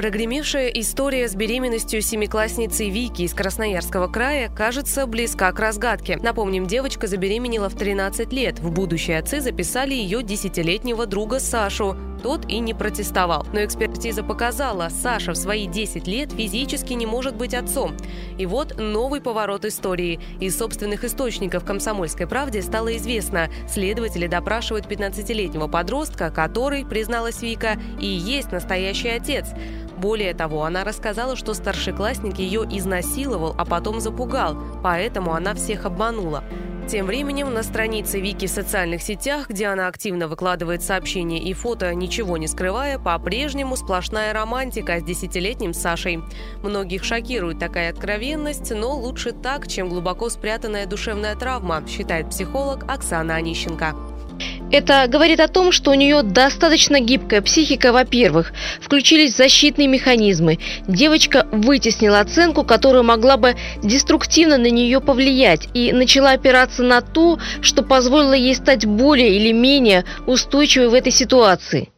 Прогремевшая история с беременностью семиклассницы Вики из Красноярского края кажется близка к разгадке. Напомним, девочка забеременела в 13 лет. В будущие отцы записали ее десятилетнего друга Сашу. Тот и не протестовал. Но экспертиза показала, Саша в свои 10 лет физически не может быть отцом. И вот новый поворот истории. Из собственных источников «Комсомольской правде» стало известно. Следователи допрашивают 15-летнего подростка, который, призналась Вика, и есть настоящий отец. Более того, она рассказала, что старшеклассник ее изнасиловал, а потом запугал, поэтому она всех обманула. Тем временем на странице Вики в социальных сетях, где она активно выкладывает сообщения и фото, ничего не скрывая, по-прежнему сплошная романтика с десятилетним Сашей. Многих шокирует такая откровенность, но лучше так, чем глубоко спрятанная душевная травма, считает психолог Оксана Онищенко. Это говорит о том, что у нее достаточно гибкая психика, во-первых. Включились защитные механизмы. Девочка вытеснила оценку, которая могла бы деструктивно на нее повлиять, и начала опираться на то, что позволило ей стать более или менее устойчивой в этой ситуации.